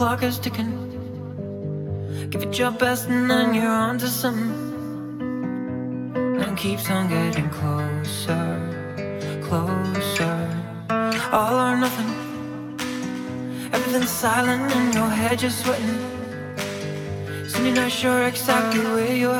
clock is ticking. Give it your best, and then you're on to something. And keeps on getting closer, closer. All or nothing. Everything's silent, in your head just sweating. So you're not sure exactly where you're heading.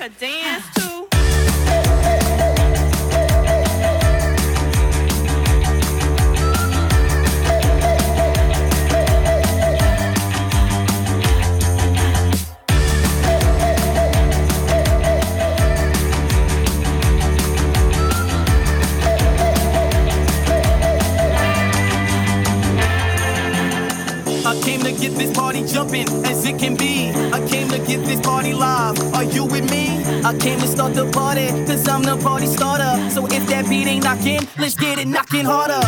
a dance the party starter. So if that beat ain't knocking, let's get it knocking harder.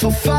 so far.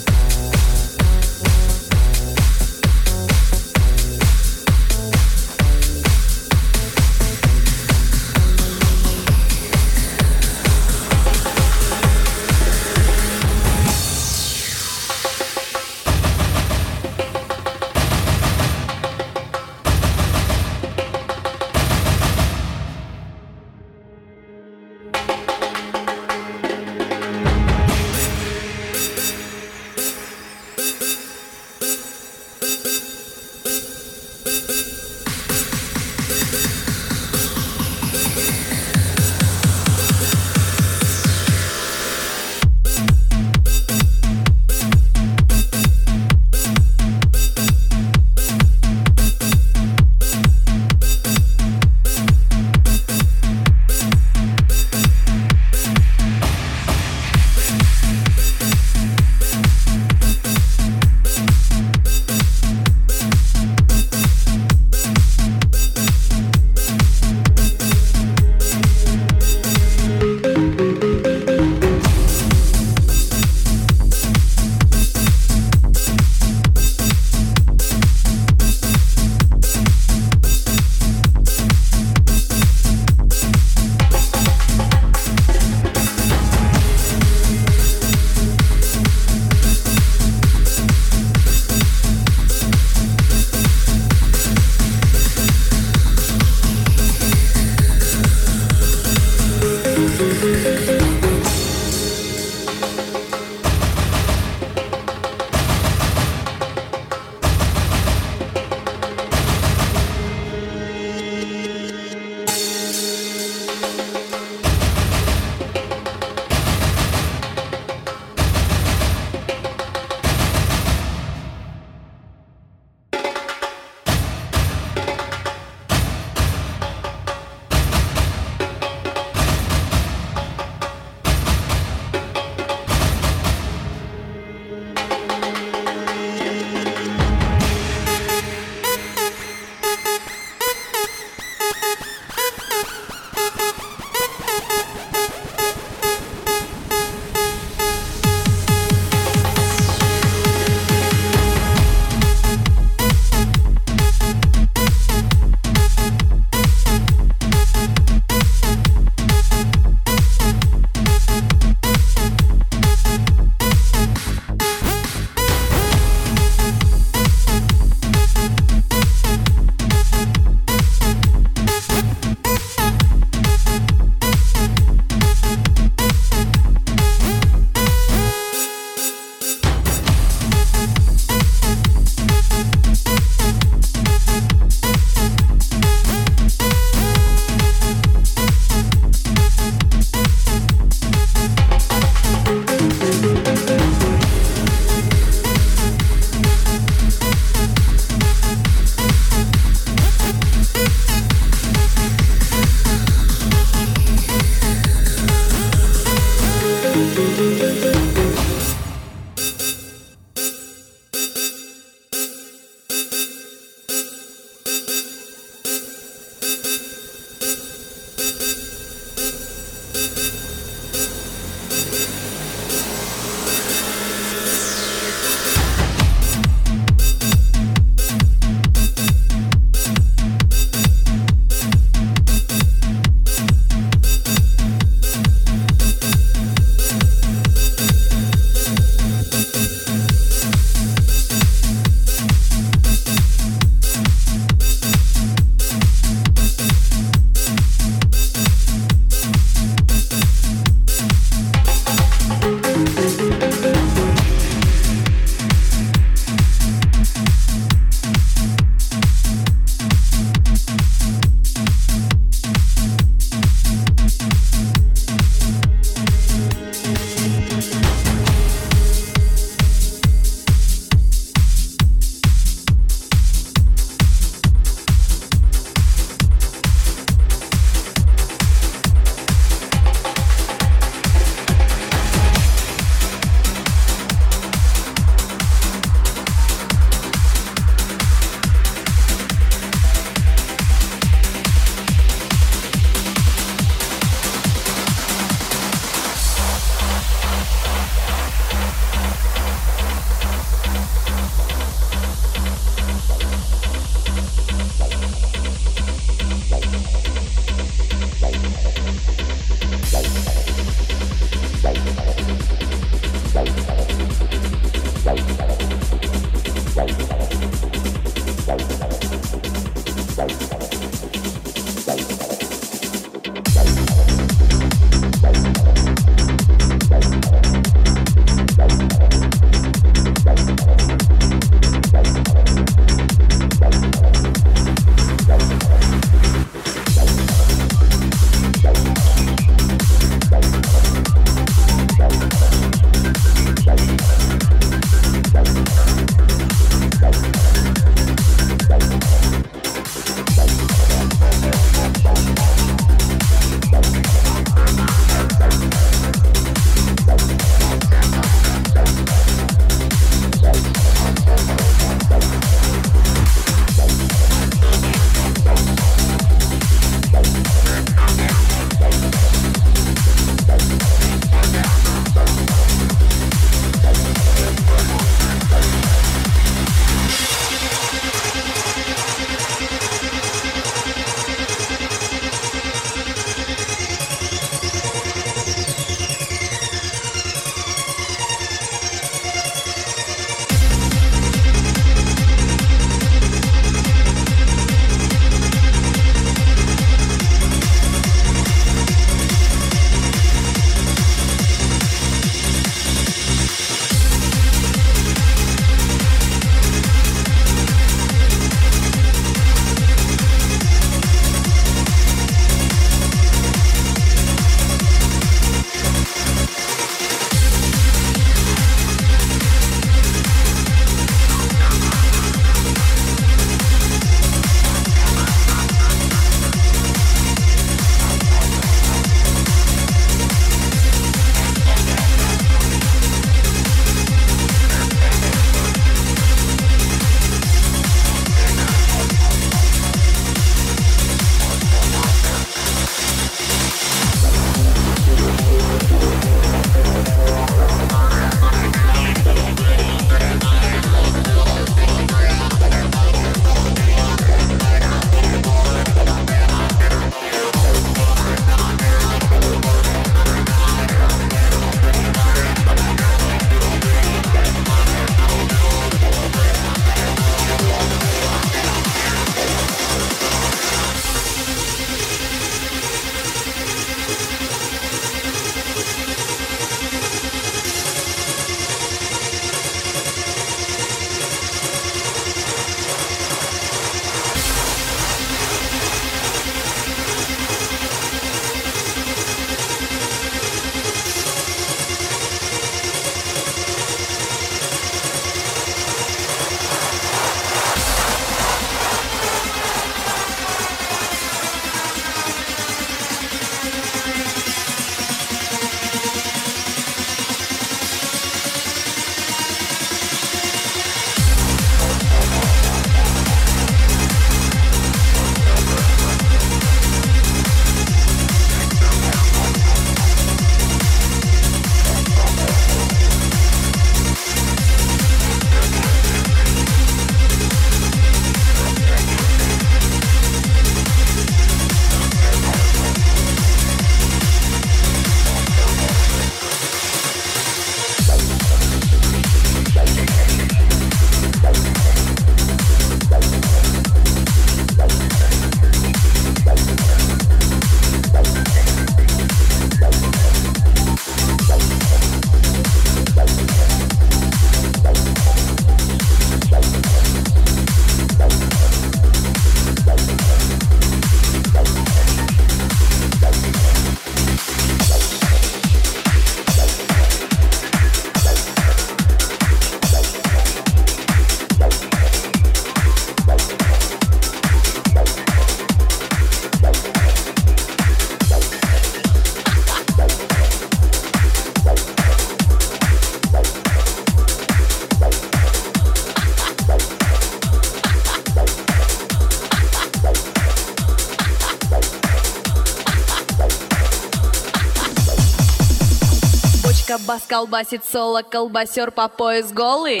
Колбасит соло, колбасер по пояс голый.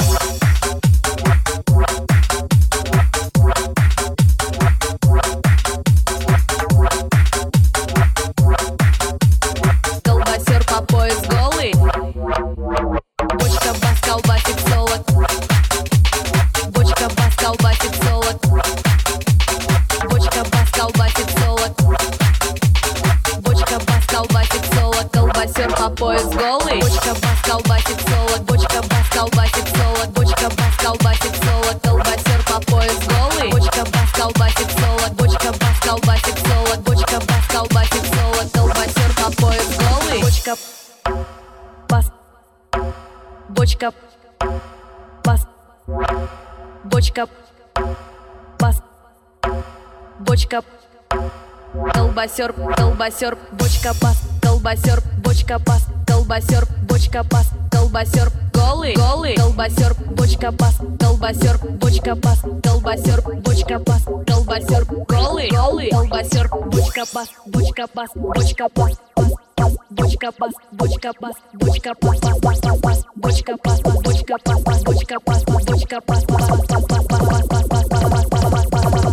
Колбасер, колбасер, бочка пас, колбасер, бочка пас, колбасер, бочка пас, колбасер, голый, голый, колбасер, бочка пас, колбасер, бочка пас, колбасер, бочка пас, колбасер, голый, голый, колбасер, бочка пас, бочка пас, бочка пас, пас, бочка пас, бочка пас, бочка пас, пас, пас, пас, пас, бочка пас, пас, бочка пас, бочка пас, пас, бочка пас, пас, пас, пас, пас, пас, пас, пас, пас, пас, пас, пас,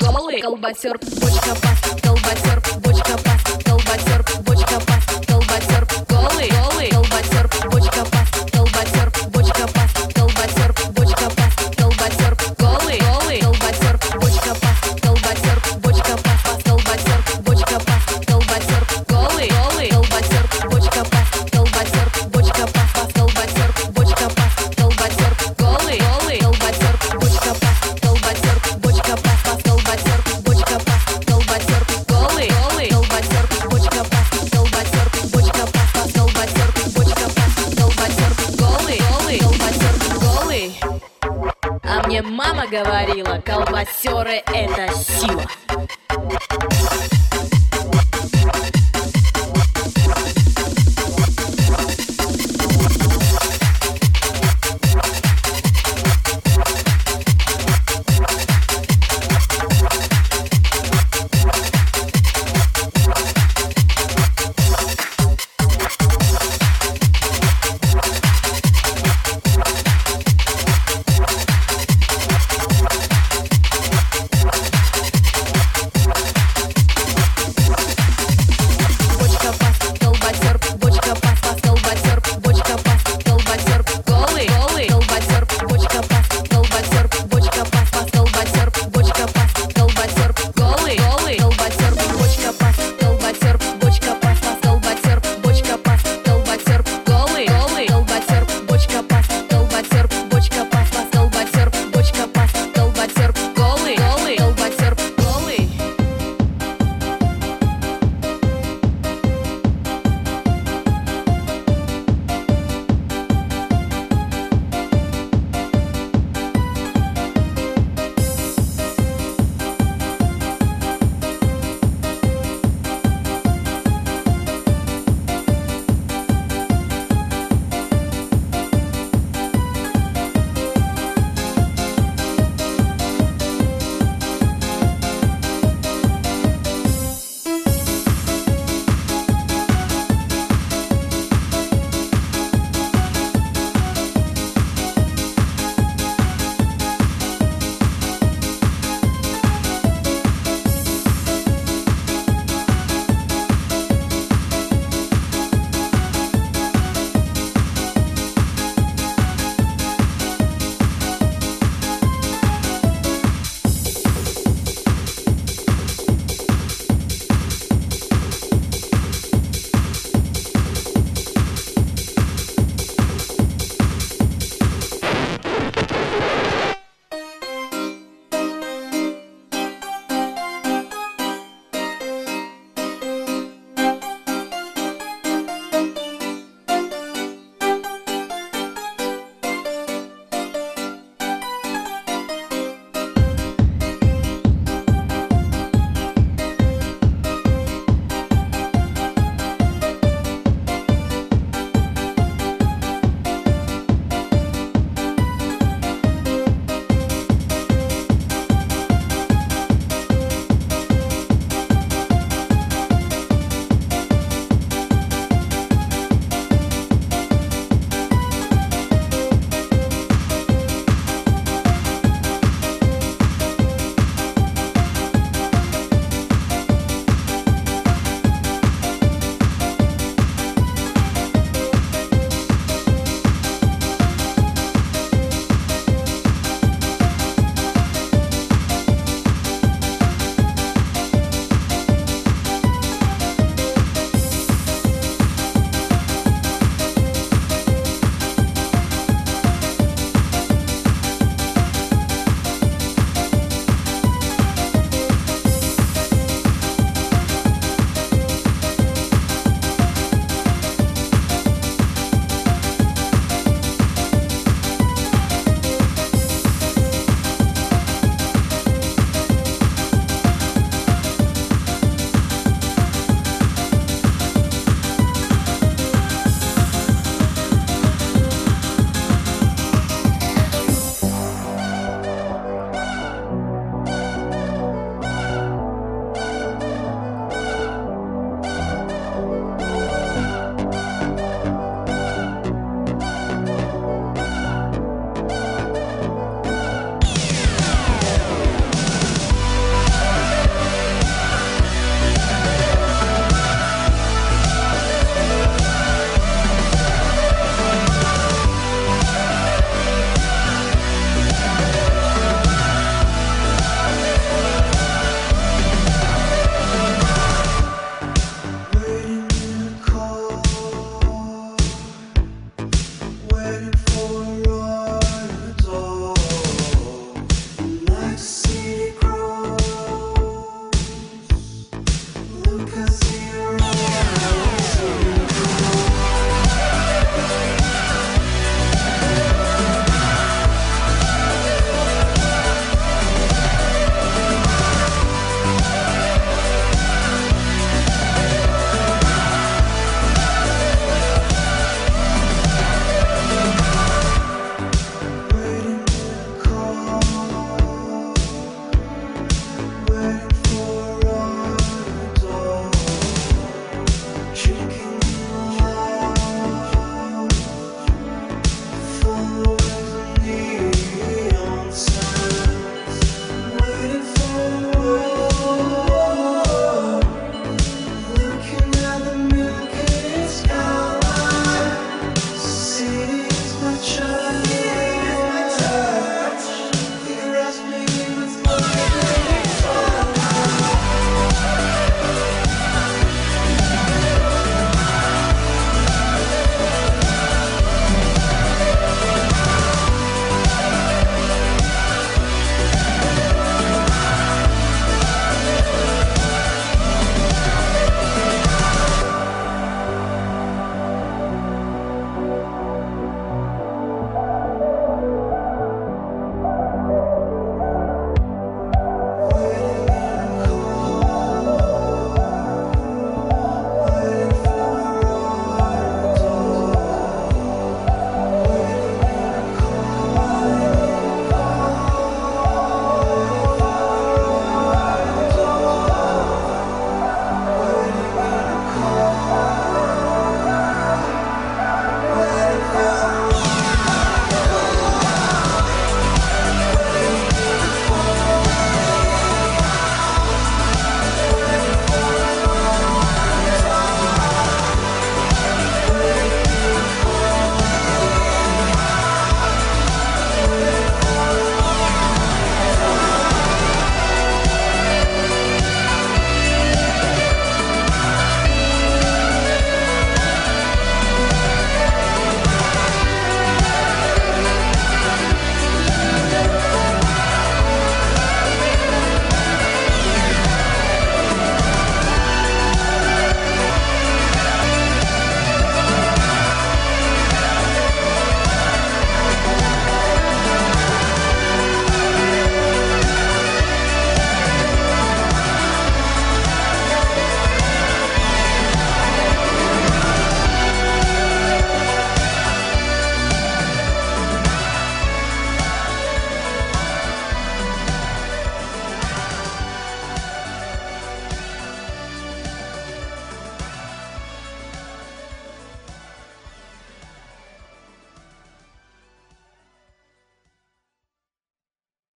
голый, колбасер, бочка пас, колбасер, бочка пас, колбасер, бочка пас, колбасер, голый, голый, колбасер, бочка it in.